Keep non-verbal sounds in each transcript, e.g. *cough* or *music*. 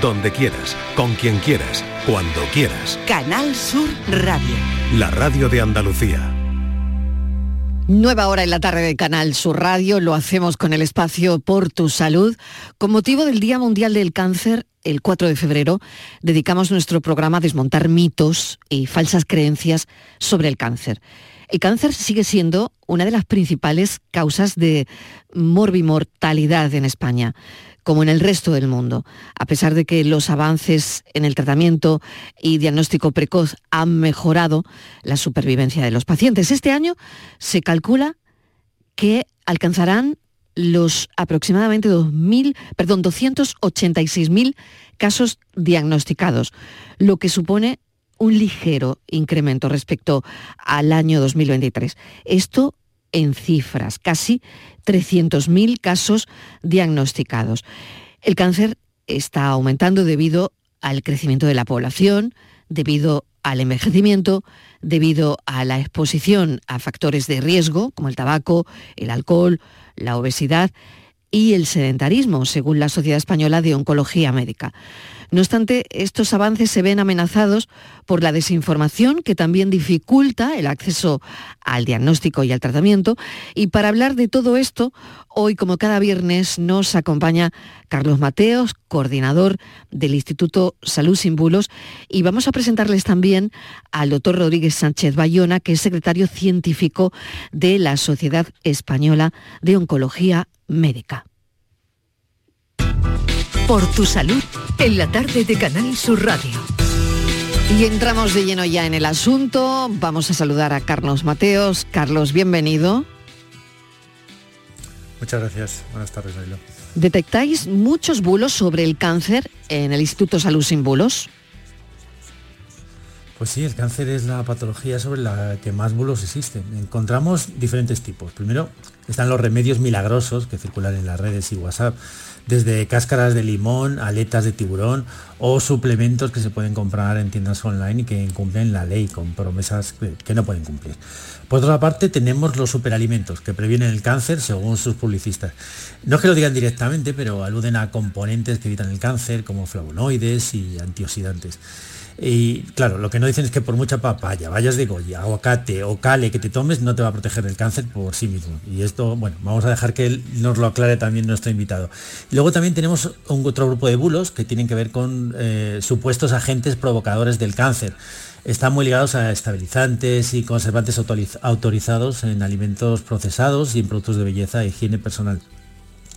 donde quieras, con quien quieras, cuando quieras. Canal Sur Radio. La radio de Andalucía. Nueva hora en la tarde de Canal Sur Radio, lo hacemos con el espacio Por tu Salud. Con motivo del Día Mundial del Cáncer, el 4 de febrero, dedicamos nuestro programa a desmontar mitos y falsas creencias sobre el cáncer. El cáncer sigue siendo una de las principales causas de morbimortalidad en España como en el resto del mundo, a pesar de que los avances en el tratamiento y diagnóstico precoz han mejorado la supervivencia de los pacientes. Este año se calcula que alcanzarán los aproximadamente 2.000, perdón, 286.000 casos diagnosticados, lo que supone un ligero incremento respecto al año 2023. Esto en cifras, casi 300.000 casos diagnosticados. El cáncer está aumentando debido al crecimiento de la población, debido al envejecimiento, debido a la exposición a factores de riesgo como el tabaco, el alcohol, la obesidad y el sedentarismo, según la Sociedad Española de Oncología Médica. No obstante, estos avances se ven amenazados por la desinformación que también dificulta el acceso al diagnóstico y al tratamiento. Y para hablar de todo esto, hoy como cada viernes nos acompaña Carlos Mateos, coordinador del Instituto Salud Sin Bulos, y vamos a presentarles también al doctor Rodríguez Sánchez Bayona, que es secretario científico de la Sociedad Española de Oncología Médica. Por tu salud, en la tarde de Canal Sur Radio. Y entramos de lleno ya en el asunto. Vamos a saludar a Carlos Mateos. Carlos, bienvenido. Muchas gracias. Buenas tardes, Ailo. ¿Detectáis muchos bulos sobre el cáncer en el Instituto Salud Sin Bulos? Pues sí, el cáncer es la patología sobre la que más bulos existen. Encontramos diferentes tipos. Primero están los remedios milagrosos que circulan en las redes y WhatsApp desde cáscaras de limón, aletas de tiburón o suplementos que se pueden comprar en tiendas online y que incumplen la ley con promesas que no pueden cumplir. Por otra parte, tenemos los superalimentos que previenen el cáncer según sus publicistas. No es que lo digan directamente, pero aluden a componentes que evitan el cáncer como flavonoides y antioxidantes. Y claro, lo que no dicen es que por mucha papaya, vayas de goya, aguacate o cale que te tomes, no te va a proteger del cáncer por sí mismo. Y esto, bueno, vamos a dejar que él nos lo aclare también nuestro invitado. luego también tenemos un otro grupo de bulos que tienen que ver con eh, supuestos agentes provocadores del cáncer. Están muy ligados a estabilizantes y conservantes autorizados en alimentos procesados y en productos de belleza e higiene personal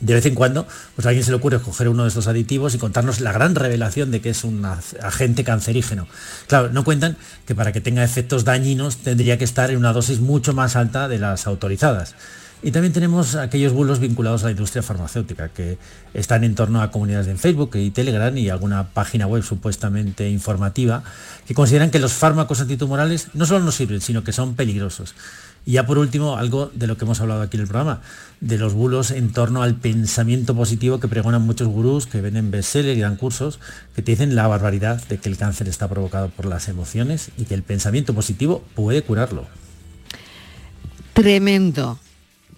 de vez en cuando, pues a alguien se le ocurre coger uno de estos aditivos y contarnos la gran revelación de que es un agente cancerígeno. Claro, no cuentan que para que tenga efectos dañinos tendría que estar en una dosis mucho más alta de las autorizadas. Y también tenemos aquellos bulos vinculados a la industria farmacéutica, que están en torno a comunidades en Facebook y Telegram y alguna página web supuestamente informativa, que consideran que los fármacos antitumorales no solo no sirven, sino que son peligrosos. Y ya por último, algo de lo que hemos hablado aquí en el programa, de los bulos en torno al pensamiento positivo que pregonan muchos gurús que venden bestsellers y dan cursos, que te dicen la barbaridad de que el cáncer está provocado por las emociones y que el pensamiento positivo puede curarlo. Tremendo,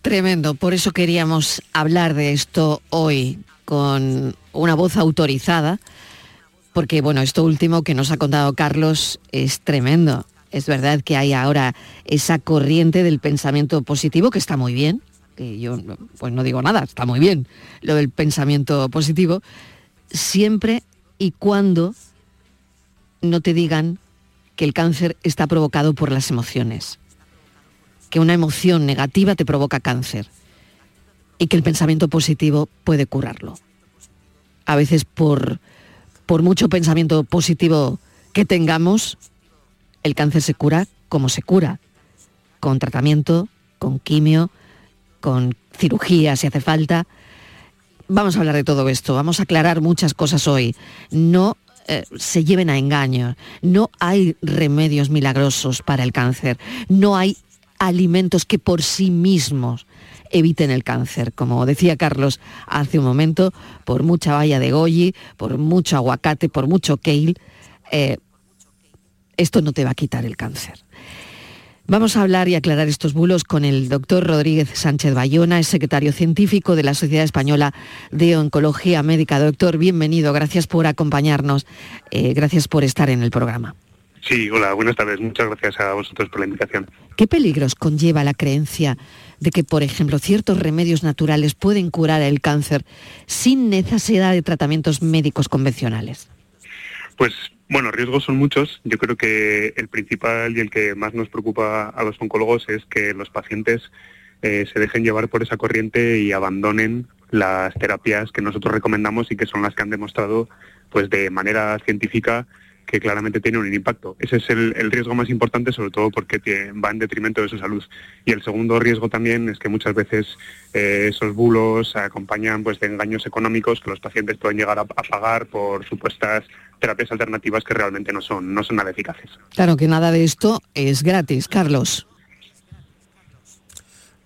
tremendo. Por eso queríamos hablar de esto hoy con una voz autorizada, porque bueno, esto último que nos ha contado Carlos es tremendo. Es verdad que hay ahora esa corriente del pensamiento positivo que está muy bien, yo pues no digo nada, está muy bien lo del pensamiento positivo, siempre y cuando no te digan que el cáncer está provocado por las emociones, que una emoción negativa te provoca cáncer y que el pensamiento positivo puede curarlo. A veces por, por mucho pensamiento positivo que tengamos, el cáncer se cura como se cura, con tratamiento, con quimio, con cirugía si hace falta. Vamos a hablar de todo esto, vamos a aclarar muchas cosas hoy. No eh, se lleven a engaño, no hay remedios milagrosos para el cáncer, no hay alimentos que por sí mismos eviten el cáncer. Como decía Carlos hace un momento, por mucha valla de goji, por mucho aguacate, por mucho kale, eh, esto no te va a quitar el cáncer. Vamos a hablar y aclarar estos bulos con el doctor Rodríguez Sánchez Bayona, es secretario científico de la Sociedad Española de Oncología Médica. Doctor, bienvenido, gracias por acompañarnos, eh, gracias por estar en el programa. Sí, hola, buenas tardes. Muchas gracias a vosotros por la invitación. ¿Qué peligros conlleva la creencia de que, por ejemplo, ciertos remedios naturales pueden curar el cáncer sin necesidad de tratamientos médicos convencionales? Pues bueno, riesgos son muchos. Yo creo que el principal y el que más nos preocupa a los oncólogos es que los pacientes eh, se dejen llevar por esa corriente y abandonen las terapias que nosotros recomendamos y que son las que han demostrado pues de manera científica que claramente tiene un impacto. Ese es el, riesgo más importante, sobre todo porque va en detrimento de su salud. Y el segundo riesgo también es que muchas veces eh, esos bulos acompañan pues, de engaños económicos que los pacientes pueden llegar a, pagar por supuestas terapias alternativas que realmente no son, no son nada eficaces. Claro que nada de esto es gratis, Carlos.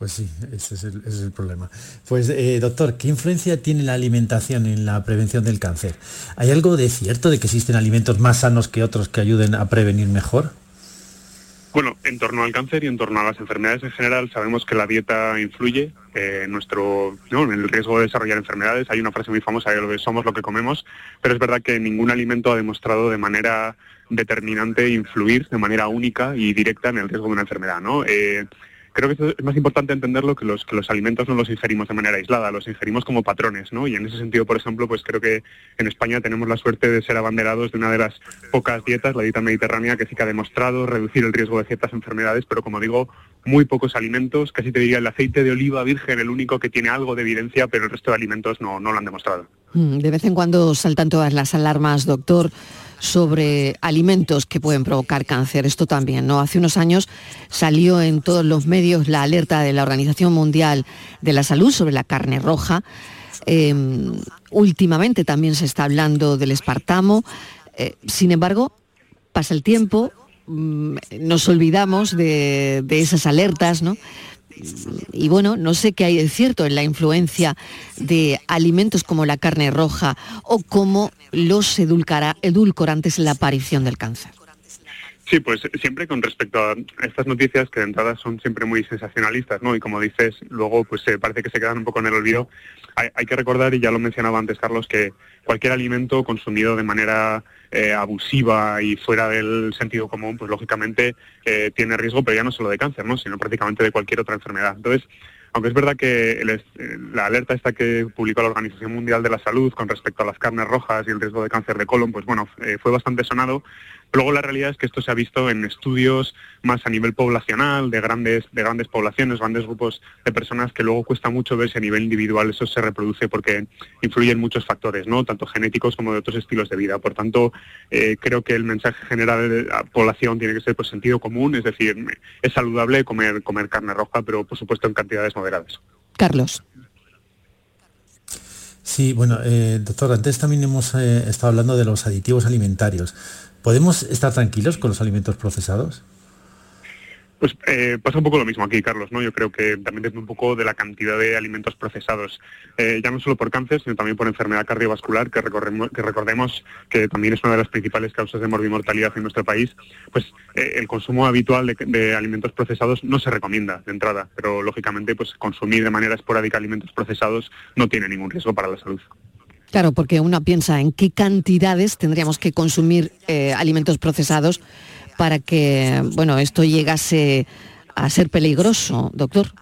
Pues sí, ese es el, problema. Pues eh, doctor, ¿qué influencia tiene la alimentación en la prevención del cáncer? ¿Hay algo de cierto de que existen alimentos más sanos que otros que ayuden a prevenir mejor? Bueno, en torno al cáncer y en torno a las enfermedades en general, sabemos que la dieta influye eh, en nuestro, en el riesgo de desarrollar enfermedades. Hay una frase muy famosa de lo que somos lo que comemos, pero es verdad que ningún alimento ha demostrado de manera determinante influir de manera única y directa en el riesgo de una enfermedad. ¿no? Eh, creo que es más importante entenderlo que los, que los alimentos no los ingerimos de manera aislada, los ingerimos como patrones, ¿no? Y en ese sentido, por ejemplo, pues creo que en España tenemos la suerte de ser abanderados de una de las pocas dietas, la dieta mediterránea, que sí que ha demostrado reducir el riesgo de ciertas enfermedades, pero como digo, muy pocos alimentos, casi te diría el aceite de oliva virgen, el único que tiene algo de evidencia, pero el resto de alimentos no, lo han demostrado. Mm, de vez en cuando saltan todas las alarmas, doctor sobre alimentos que pueden provocar cáncer. Esto también, ¿no? Hace unos años salió en todos los medios la alerta de la Organización Mundial de la Salud sobre la carne roja. Em, últimamente también se está hablando del espartamo. Eh, sin embargo, pasa el tiempo, mm, nos olvidamos de, de esas alertas, ¿no? y bueno, no sé qué hay de cierto en la influencia de alimentos como la carne roja o como los edulcorantes en la aparición del cáncer. Sí, pues siempre con respecto a estas noticias que de entrada son siempre muy sensacionalistas, ¿no? Y como dices, luego pues parece que se quedan un poco en el olvido. Hay, que recordar, y ya lo mencionaba antes Carlos, que cualquier alimento consumido de manera eh, abusiva y fuera del sentido común, pues lógicamente eh, tiene riesgo, pero ya no solo de cáncer, ¿no? Sino prácticamente de cualquier otra enfermedad. Entonces, aunque es verdad que la alerta esta que publicó la Organización Mundial de la Salud con respecto a las carnes rojas y el riesgo de cáncer de colon, pues bueno, eh, fue bastante sonado, Luego la realidad es que esto se ha visto en estudios más a nivel poblacional, de grandes, de grandes poblaciones, grandes grupos de personas que luego cuesta mucho ver si a nivel individual eso se reproduce porque influyen muchos factores, ¿no? tanto genéticos como de otros estilos de vida. Por tanto, eh, creo que el mensaje general de la población tiene que ser por pues, sentido común, es decir, es saludable comer, comer carne roja, pero por supuesto en cantidades moderadas. Carlos. Sí, bueno, eh, doctor, antes también hemos eh, estado hablando de los aditivos alimentarios. ¿Podemos estar tranquilos con los alimentos procesados? Pues eh, pasa un poco lo mismo aquí, Carlos, ¿no? Yo creo que también depende un poco de la cantidad de alimentos procesados, eh, ya no solo por cáncer, sino también por enfermedad cardiovascular, que, recordemos que también es una de las principales causas de morbimortalidad en nuestro país. Pues eh, el consumo habitual de, de, alimentos procesados no se recomienda de entrada, pero lógicamente pues consumir de manera esporádica alimentos procesados no tiene ningún riesgo para la salud. Claro, porque uno piensa en qué cantidades tendríamos que consumir eh, alimentos procesados para que, bueno, esto llegase a ser peligroso, doctor.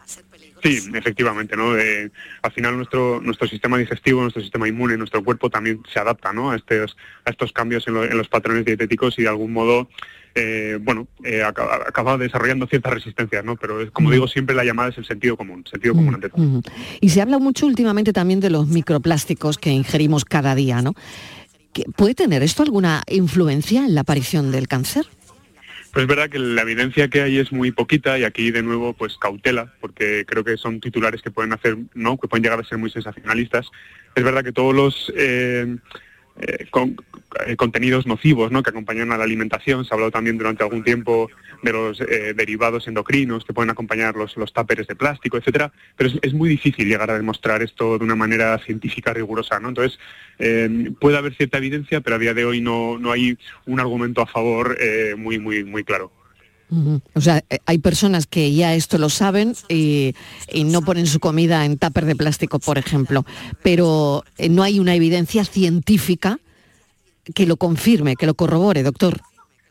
Sí, efectivamente, ¿no? al final nuestro nuestro sistema digestivo, nuestro sistema inmune, nuestro cuerpo también se adapta, ¿no? A estos a estos cambios en, en los patrones dietéticos y de algún modo eh, bueno, eh, acaba, desarrollando ciertas resistencias, ¿no? Pero como digo, siempre la llamada es el sentido común, sentido común ante todo. Y se habla mucho últimamente también de los microplásticos que ingerimos cada día, ¿no? ¿Puede tener esto alguna influencia en la aparición del cáncer? Pues es verdad que la evidencia que hay es muy poquita y aquí de nuevo pues cautela, porque creo que son titulares que pueden hacer, ¿no? que pueden llegar a ser muy sensacionalistas. Es verdad que todos los eh, eh, eh, contenidos nocivos ¿no? que acompañan a la alimentación. Se ha hablado también durante algún tiempo de los eh, derivados endocrinos que pueden acompañar los, los táperes de plástico, etcétera, pero es, muy difícil llegar a demostrar esto de una manera científica rigurosa. ¿no? Entonces, puede haber cierta evidencia, pero a día de hoy no, no hay un argumento a favor muy, muy, muy claro. O sea, eh, hay personas que ya esto lo saben y, no ponen su comida en tupper de plástico, por ejemplo, pero eh, no hay una evidencia científica que lo confirme, que lo corrobore, doctor.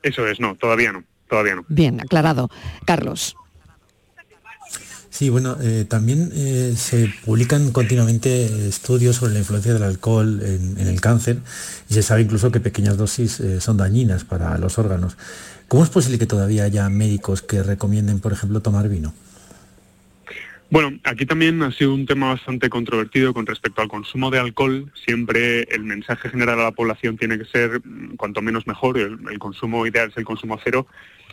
Eso es, no, todavía no, todavía no. Bien, aclarado. Carlos. Sí, bueno, eh, también se publican continuamente estudios sobre la influencia del alcohol en, el cáncer y se sabe incluso que pequeñas dosis son dañinas para los órganos. ¿Cómo es posible que todavía haya médicos que recomienden, por ejemplo, tomar vino? Bueno, aquí también ha sido un tema bastante controvertido con respecto al consumo de alcohol. Siempre el mensaje general a la población tiene que ser mm, cuanto menos mejor. El, consumo ideal es el consumo cero,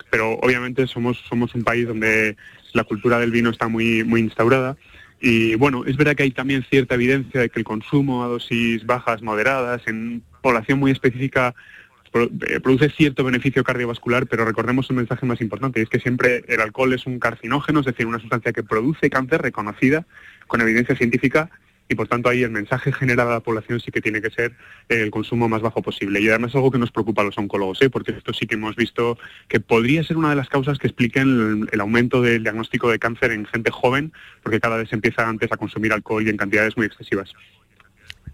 pero obviamente somos, somos un país donde la cultura del vino está muy, muy instaurada. Y bueno, es verdad que hay también cierta evidencia de que el consumo a dosis bajas, moderadas, en población muy específica produce cierto beneficio cardiovascular, pero recordemos un mensaje más importante, es que siempre el alcohol es un carcinógeno, es decir, una sustancia que produce cáncer reconocida con evidencia científica y por tanto ahí el mensaje general a la población sí que tiene que ser el consumo más bajo posible. Y además es algo que nos preocupa a los oncólogos, ¿eh? porque esto sí que hemos visto que podría ser una de las causas que expliquen el, aumento del diagnóstico de cáncer en gente joven, porque cada vez empieza antes a consumir alcohol y en cantidades muy excesivas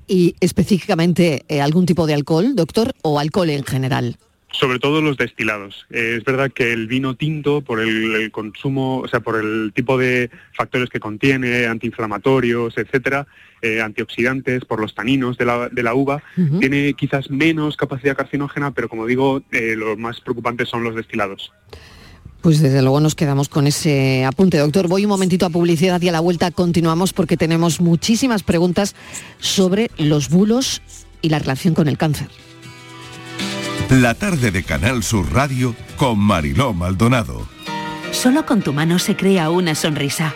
y específicamente eh, algún tipo de alcohol, doctor, o alcohol en general? Sobre todo los destilados. Eh, es verdad que el vino tinto, por el, consumo, o sea, por el tipo de factores que contiene, antiinflamatorios, etcétera, eh, antioxidantes, por los taninos de la, de la uva, tiene quizás menos capacidad carcinógena, pero como digo, lo más preocupante son los destilados. Pues desde luego nos quedamos con ese apunte. Doctor, voy un momentito a publicidad y a la vuelta continuamos porque tenemos muchísimas preguntas sobre los bulos y la relación con el cáncer. La tarde de Canal Sur Radio con Mariló Maldonado. Solo con tu mano se crea una sonrisa.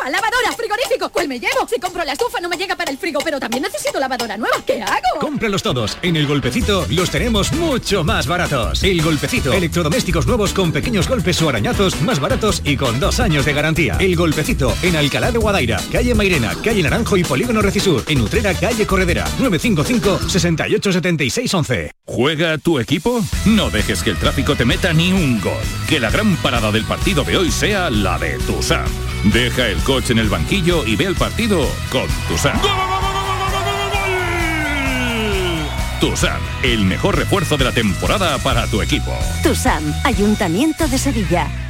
¡Estufa! ¡Lavadora! ¡Frigorífico! ¿Cuál me llevo? Si compro la estufa no me llega para el frigo, pero también necesito lavadora nueva. ¿Qué hago? Cómpralos todos. En El Golpecito los tenemos mucho más baratos. El Golpecito. Electrodomésticos nuevos con pequeños golpes o arañazos más baratos y con dos años de garantía. El Golpecito. En Alcalá de Guadaira, calle Mairena, calle Naranjo y Polígono Recisur. En Utrera, calle Corredera. 955 68 76 11. ¿Juega tu equipo? No dejes que el tráfico te meta ni un gol. Que la gran parada del partido de hoy sea la de Tusam. Deja el coche en el banquillo y ve el partido con Tusam. Tusam, el mejor refuerzo de la temporada para tu equipo. Tusam, Ayuntamiento de Sevilla.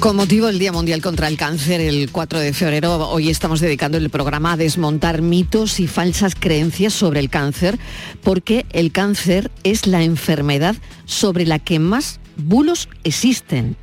Con motivo del Día Mundial contra el Cáncer, el 4 de febrero, hoy estamos dedicando el programa a desmontar mitos y falsas creencias sobre el cáncer, porque el cáncer es la enfermedad sobre la que más bulos existen.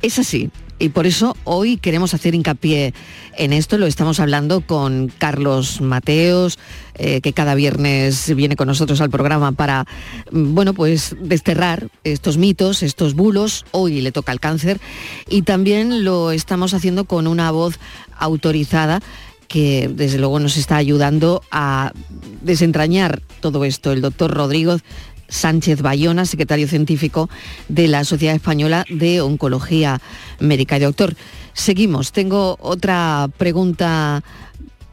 Es así, y por eso hoy queremos hacer hincapié en esto. Lo estamos hablando con Carlos Mateos, eh, que cada viernes viene con nosotros al programa para, mm, bueno, pues desterrar estos mitos, estos bulos. Hoy le toca el cáncer. Y también lo estamos haciendo con una voz autorizada que desde luego nos está ayudando a desentrañar todo esto, el doctor Rodrigo Sánchez Bayona, secretario científico de la Sociedad Española de Oncología Médica. Y doctor, seguimos. Tengo otra pregunta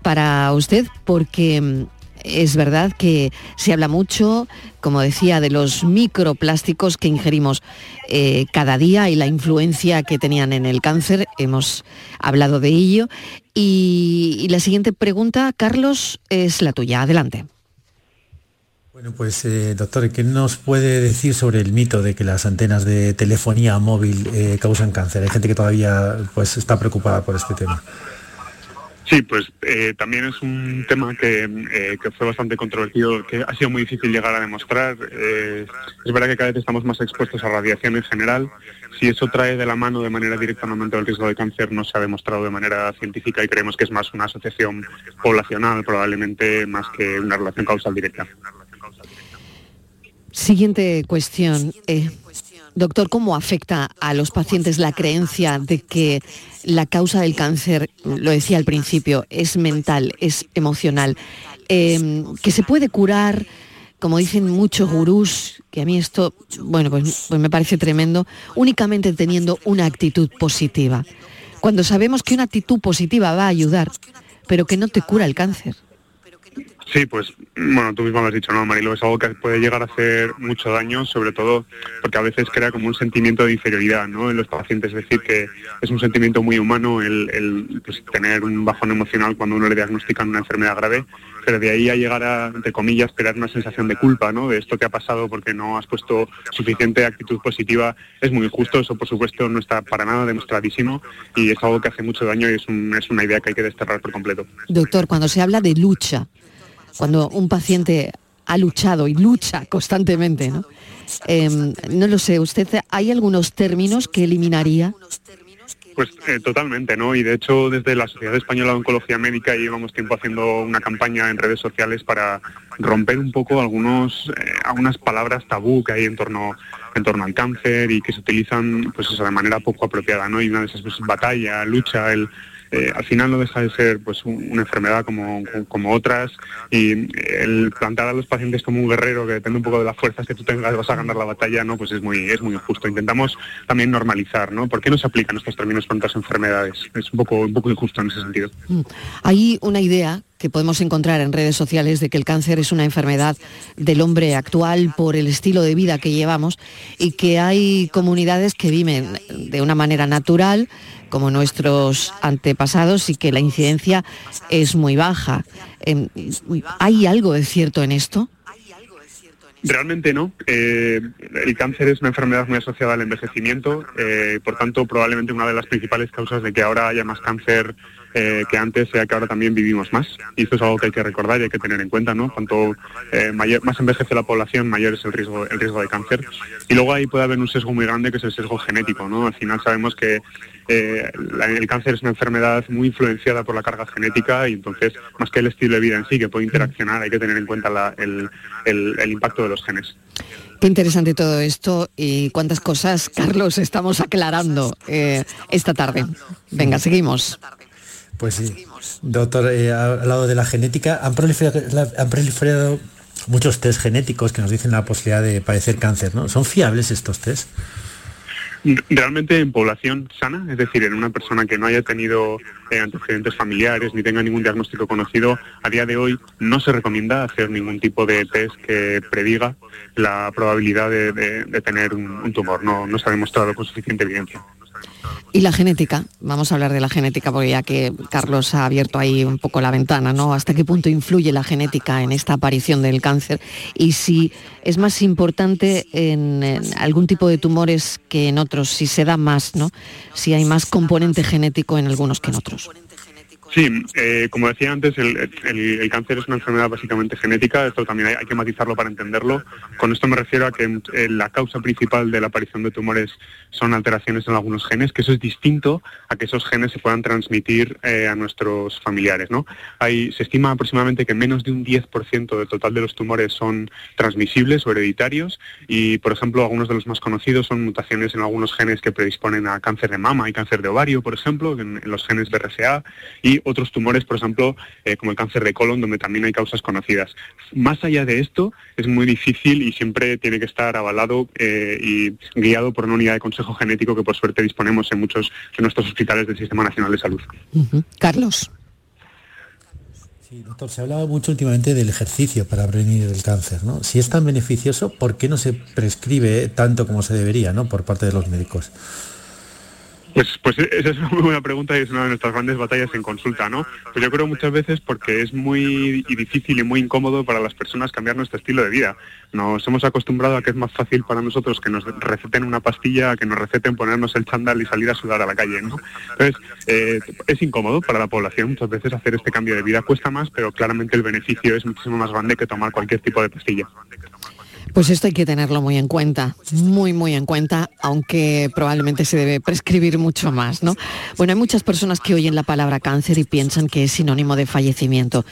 para usted porque mm, es verdad que se habla mucho, como decía, de los microplásticos que ingerimos eh, cada día y la influencia que tenían en el cáncer. Hemos hablado de ello. Y, y la siguiente pregunta, Carlos, es la tuya. Adelante. Bueno, pues eh, doctor, ¿qué nos puede decir sobre el mito de que las antenas de telefonía móvil eh, causan cáncer? Hay gente que todavía pues, está preocupada por este tema. Sí, pues eh, también es un tema que, que, fue bastante controvertido, que ha sido muy difícil llegar a demostrar. es verdad que cada vez estamos más expuestos a radiación en general. Si eso trae de la mano de manera directa un aumento del riesgo de cáncer, no se ha demostrado de manera científica y creemos que es más una asociación poblacional, probablemente más que una relación causal directa. Siguiente cuestión. Eh, doctor, ¿cómo afecta a los pacientes la creencia de que la causa del cáncer, lo decía al principio, es mental, es emocional? Em, que se puede curar, como dicen muchos gurús, que a mí esto, bueno, pues, pues me parece tremendo, únicamente teniendo una actitud positiva. Cuando sabemos que una actitud positiva va a ayudar, pero que no te cura el cáncer. Sí, pues bueno, tú mismo lo has dicho, ¿no, Marilo? Es algo que puede llegar a hacer mucho daño, sobre todo porque a veces crea como un sentimiento de inferioridad ¿no? en los pacientes. Es decir, que es un sentimiento muy humano el, pues, tener un bajón emocional cuando uno le diagnostican una enfermedad grave, pero de ahí a llegar a, entre comillas, crear una sensación de culpa, ¿no? De esto que ha pasado porque no has puesto suficiente actitud positiva, es muy injusto. Eso, por supuesto, no está para nada demostradísimo y es algo que hace mucho daño y es, es una idea que hay que desterrar por completo. Doctor, cuando se habla de lucha, cuando un paciente ha luchado y lucha constantemente, ¿no? Em, no lo sé, ¿usted hay algunos términos que eliminaría? Pues eh, totalmente, ¿no? Y de hecho desde la Sociedad Española de Oncología Médica llevamos tiempo haciendo una campaña en redes sociales para romper un poco algunos eh, algunas palabras tabú que hay en torno en torno al cáncer y que se utilizan pues de manera poco apropiada, ¿no? Y una de esas pues, batalla, lucha, el eh, al final no deja de ser pues una enfermedad como, como otras y el plantar a los pacientes como un guerrero que depende un poco de las fuerzas que tú tengas vas a ganar la batalla no pues es muy es muy injusto intentamos también normalizar no ¿por qué no se aplican estos términos con otras enfermedades? es un poco un poco injusto en ese sentido mm. hay una idea que podemos encontrar en redes sociales de que el cáncer es una enfermedad del hombre actual por el estilo de vida que llevamos y que hay comunidades que viven de una manera natural como nuestros antepasados y que la incidencia es muy baja. Em, ¿Hay algo de cierto en esto? Realmente no. Eh, el cáncer es una enfermedad muy asociada al envejecimiento, eh, por tanto probablemente una de las principales causas de que ahora haya más cáncer eh, que antes sea que ahora también vivimos más. Y esto es algo que hay que recordar y hay que tener en cuenta, ¿no? Cuanto eh, mayor, más envejece la población, mayor es el riesgo, el riesgo de cáncer. Y luego ahí puede haber un sesgo muy grande que es el sesgo genético, ¿no? Al final sabemos que eh, el cáncer es una enfermedad muy influenciada por la carga genética y entonces, más que el estilo de vida en sí, que puede interaccionar, hay que tener en cuenta el, impacto de los genes. Qué interesante todo esto y cuántas cosas, Carlos, estamos aclarando esta tarde. Venga, seguimos. Pues sí. Doctor, eh, al lado de la genética, han proliferado, muchos test genéticos que nos dicen la posibilidad de padecer cáncer, ¿no? ¿Son fiables estos test? Realmente en población sana, es decir, en una persona que no haya tenido eh, antecedentes familiares ni tenga ningún diagnóstico conocido, a día de hoy no se recomienda hacer ningún tipo de test que prediga la probabilidad de, tener un, tumor. No, no se ha demostrado con suficiente evidencia. Y la genética, vamos a hablar de la genética porque ya que Carlos ha abierto ahí un poco la ventana, ¿no? ¿Hasta qué punto influye la genética en esta aparición del cáncer? Y si es más importante en, algún tipo de tumores que en otros, si se da más, ¿no? Si hay más componente genético en algunos que en otros. Sí, eh, como decía antes, el, cáncer es una enfermedad básicamente genética, esto también hay, que matizarlo para entenderlo. Con esto me refiero a que eh, la causa principal de la aparición de tumores son alteraciones en algunos genes, que eso es distinto a que esos genes se puedan transmitir eh, a nuestros familiares. ¿no? Hay, se estima aproximadamente que menos de un 10% del total de los tumores son transmisibles o hereditarios y, por ejemplo, algunos de los más conocidos son mutaciones en algunos genes que predisponen a cáncer de mama y cáncer de ovario, por ejemplo, en, en los genes BRCA y otros tumores, por ejemplo, eh, como el cáncer de colon, donde también hay causas conocidas. Más allá de esto, es muy difícil y siempre tiene que estar avalado eh, y guiado por una unidad de consejo genético que por suerte disponemos en muchos de nuestros hospitales del Sistema Nacional de Salud. Carlos. Sí, doctor, se ha hablado mucho últimamente del ejercicio para prevenir el cáncer, ¿no? Si es tan beneficioso, ¿por qué no se prescribe tanto como se debería, ¿no? Por parte de los médicos. Pues, pues esa es una *laughs* muy buena pregunta y es una de nuestras grandes batallas en consulta, ¿no? Pues yo creo muchas veces porque es muy difícil y muy incómodo para las personas cambiar nuestro estilo de vida. Nos hemos acostumbrado a que es más fácil para nosotros que nos receten una pastilla, que nos receten ponernos el chándal y salir a sudar a la calle, ¿no? Entonces, eh, es incómodo para la población muchas veces hacer este cambio de vida. Cuesta más, pero claramente el beneficio es muchísimo más grande que tomar cualquier tipo de pastilla. Pues esto hay que tenerlo muy en cuenta, muy, muy en cuenta, aunque probablemente se debe prescribir mucho más, ¿no? Bueno, hay muchas personas que oyen la palabra cáncer y piensan que es sinónimo de fallecimiento.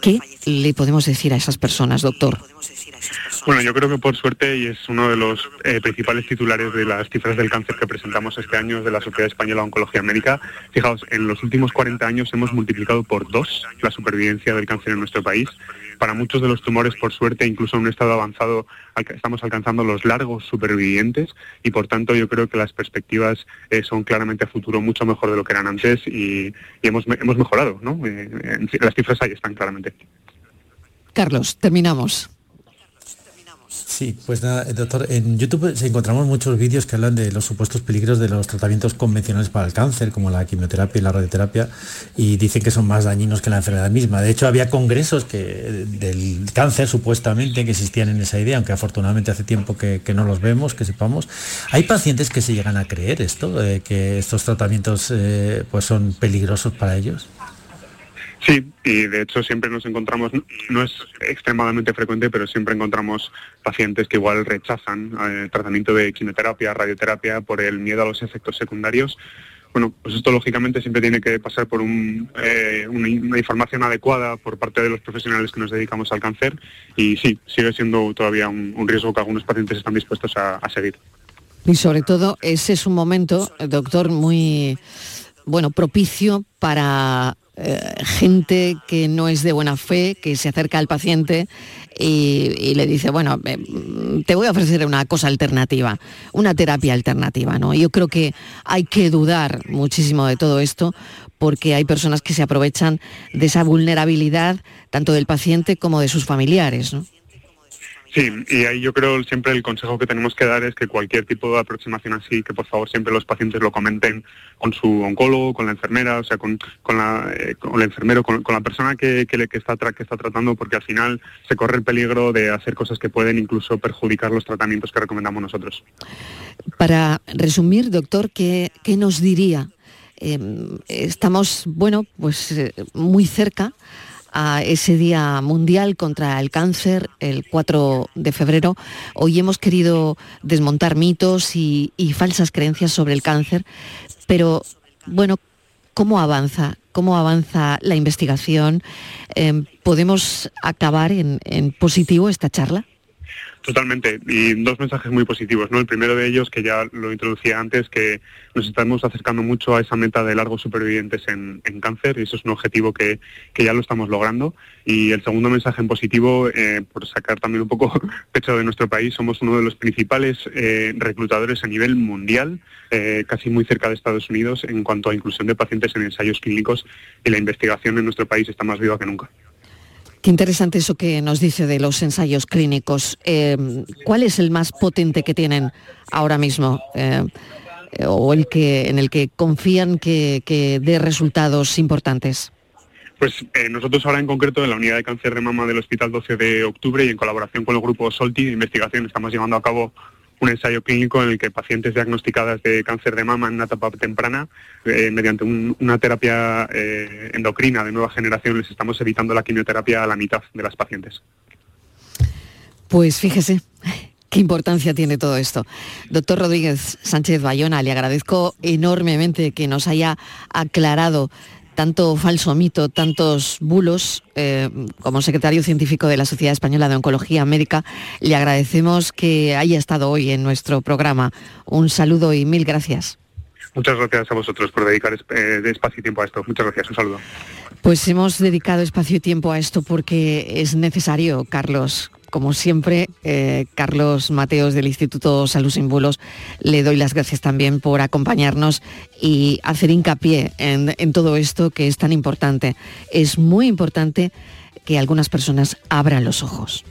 ¿Qué le podemos decir a esas personas, doctor? Bueno, yo creo que por suerte, y es uno de los eh, principales titulares de las cifras del cáncer que presentamos este año de la Sociedad Española de Oncología Médica, fijaos, en los últimos 40 años hemos multiplicado por dos la supervivencia del cáncer en nuestro país para muchos de los tumores, por suerte, incluso en un estado avanzado, estamos alcanzando los largos supervivientes y, por tanto, yo creo que las perspectivas eh, son claramente a futuro mucho mejor de lo que eran antes y, hemos, hemos mejorado. ¿no? Eh, las cifras ahí están claramente. Carlos, terminamos. Sí, pues nada, eh, doctor, en YouTube encontramos muchos vídeos que hablan de los supuestos peligros de los tratamientos convencionales para el cáncer, como la quimioterapia y la radioterapia, y dicen que son más dañinos que la enfermedad misma. De hecho, había congresos que, del cáncer, supuestamente, que existían en esa idea, aunque afortunadamente hace tiempo que, no los vemos, que sepamos. ¿Hay pacientes que se llegan a creer esto, eh, que estos tratamientos eh, pues son peligrosos para ellos? Sí, y de hecho siempre nos encontramos, no es extremadamente frecuente, pero siempre encontramos pacientes que igual rechazan el eh, tratamiento de quimioterapia, radioterapia por el miedo a los efectos secundarios. Bueno, pues esto lógicamente siempre tiene que pasar por eh, una, información adecuada por parte de los profesionales que nos dedicamos al cáncer y sí, sigue siendo todavía un, riesgo que algunos pacientes están dispuestos a, a seguir. Y sobre todo ese es un momento, doctor, muy bueno, propicio para eh, gente que no es de buena fe, que se acerca al paciente y, le dice, bueno, eh, te voy a ofrecer una cosa alternativa, una terapia alternativa, ¿no? Yo creo que hay que dudar muchísimo de todo esto porque hay personas que se aprovechan de esa vulnerabilidad tanto del paciente como de sus familiares, ¿no? Sí, y ahí yo creo siempre el consejo que tenemos que dar es que cualquier tipo de aproximación así, que por favor siempre los pacientes lo comenten con su oncólogo, con la enfermera, o sea, con, con, la, eh, el enfermero, con, la persona que, que, le, que, está que está tratando, porque al final se corre el peligro de hacer cosas que pueden incluso perjudicar los tratamientos que recomendamos nosotros. Para resumir, doctor, ¿qué, qué nos diría? Em, estamos, bueno, pues eh, muy cerca a ese Día Mundial contra el Cáncer, el 4 de febrero. Hoy hemos querido desmontar mitos y, falsas creencias sobre el cáncer, pero bueno, ¿cómo avanza? ¿Cómo avanza la investigación? Em, ¿Podemos acabar en positivo esta charla? Totalmente. Y dos mensajes muy positivos. ¿no? El primero de ellos, que ya lo introducía antes, que nos estamos acercando mucho a esa meta de largos supervivientes en, cáncer y eso es un objetivo que, ya lo estamos logrando. Y el segundo mensaje en positivo, eh, por sacar también un poco *laughs* pecho de nuestro país, somos uno de los principales eh, reclutadores a nivel mundial, eh, casi muy cerca de Estados Unidos, en cuanto a inclusión de pacientes en ensayos clínicos y la investigación en nuestro país está más viva que nunca. Qué interesante eso que nos dice de los ensayos clínicos. Eh, ¿Cuál es el más potente que tienen ahora mismo? Eh, o el que en el que confían que, dé resultados importantes. Pues eh, nosotros ahora en concreto en la unidad de cáncer de mama del Hospital 12 de Octubre y en colaboración con el grupo SOLTI de investigación estamos llevando a cabo un ensayo clínico en el que pacientes diagnosticadas de cáncer de mama en una etapa temprana, eh, mediante una terapia eh, endocrina de nueva generación, les estamos evitando la quimioterapia a la mitad de las pacientes. Pues fíjese, qué importancia tiene todo esto. Doctor Rodríguez Sánchez Bayona, le agradezco enormemente que nos haya aclarado tanto falso mito, tantos bulos, eh, como secretario científico de la Sociedad Española de Oncología Médica, le agradecemos que haya estado hoy en nuestro programa. Un saludo y mil gracias. Muchas gracias a vosotros por dedicar eh, espacio y tiempo a esto. Muchas gracias. Un saludo. Pues hemos dedicado espacio y tiempo a esto porque es necesario, Carlos. Como siempre, eh, Carlos Mateos del Instituto Salud Sin Bulos, le doy las gracias también por acompañarnos y hacer hincapié en, en todo esto que es tan importante. Es muy importante que algunas personas abran los ojos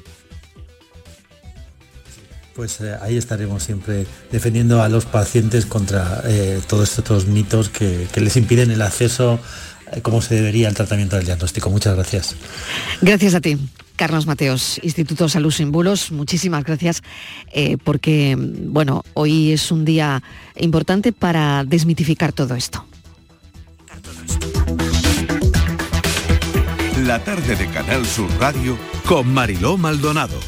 pues eh, ahí estaremos siempre defendiendo a los pacientes contra eh, todos estos mitos que, les impiden el acceso eh, como se debería al tratamiento del diagnóstico. Muchas gracias. Gracias a ti. Carlos Mateos, Instituto Salud Sin Bulos, muchísimas gracias porque, bueno, hoy es un día importante para desmitificar todo esto. La tarde de Canal Sur Radio con Mariló Maldonado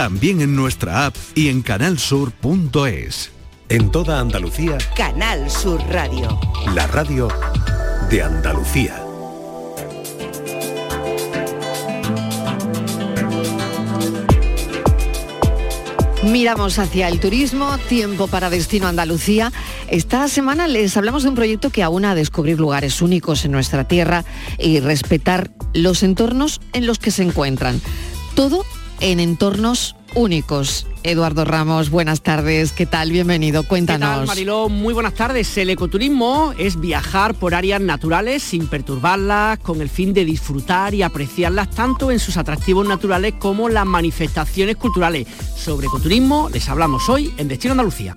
también en nuestra app y en canalsur.es. En toda Andalucía. Canal Sur Radio. La radio de Andalucía. Miramos hacia el turismo, tiempo para Destino Andalucía. Esta semana les hablamos de un proyecto que aúna a descubrir lugares únicos en nuestra tierra y respetar los entornos en los que se encuentran. Todo en entornos únicos. Eduardo Ramos, buenas tardes, ¿qué tal? Bienvenido, cuéntanos. ¿Qué tal, Mariló? Muy buenas tardes. El ecoturismo es viajar por áreas naturales sin perturbarlas, con el fin de disfrutar y apreciarlas tanto en sus atractivos naturales como las manifestaciones culturales. Sobre ecoturismo les hablamos hoy en Destino Andalucía.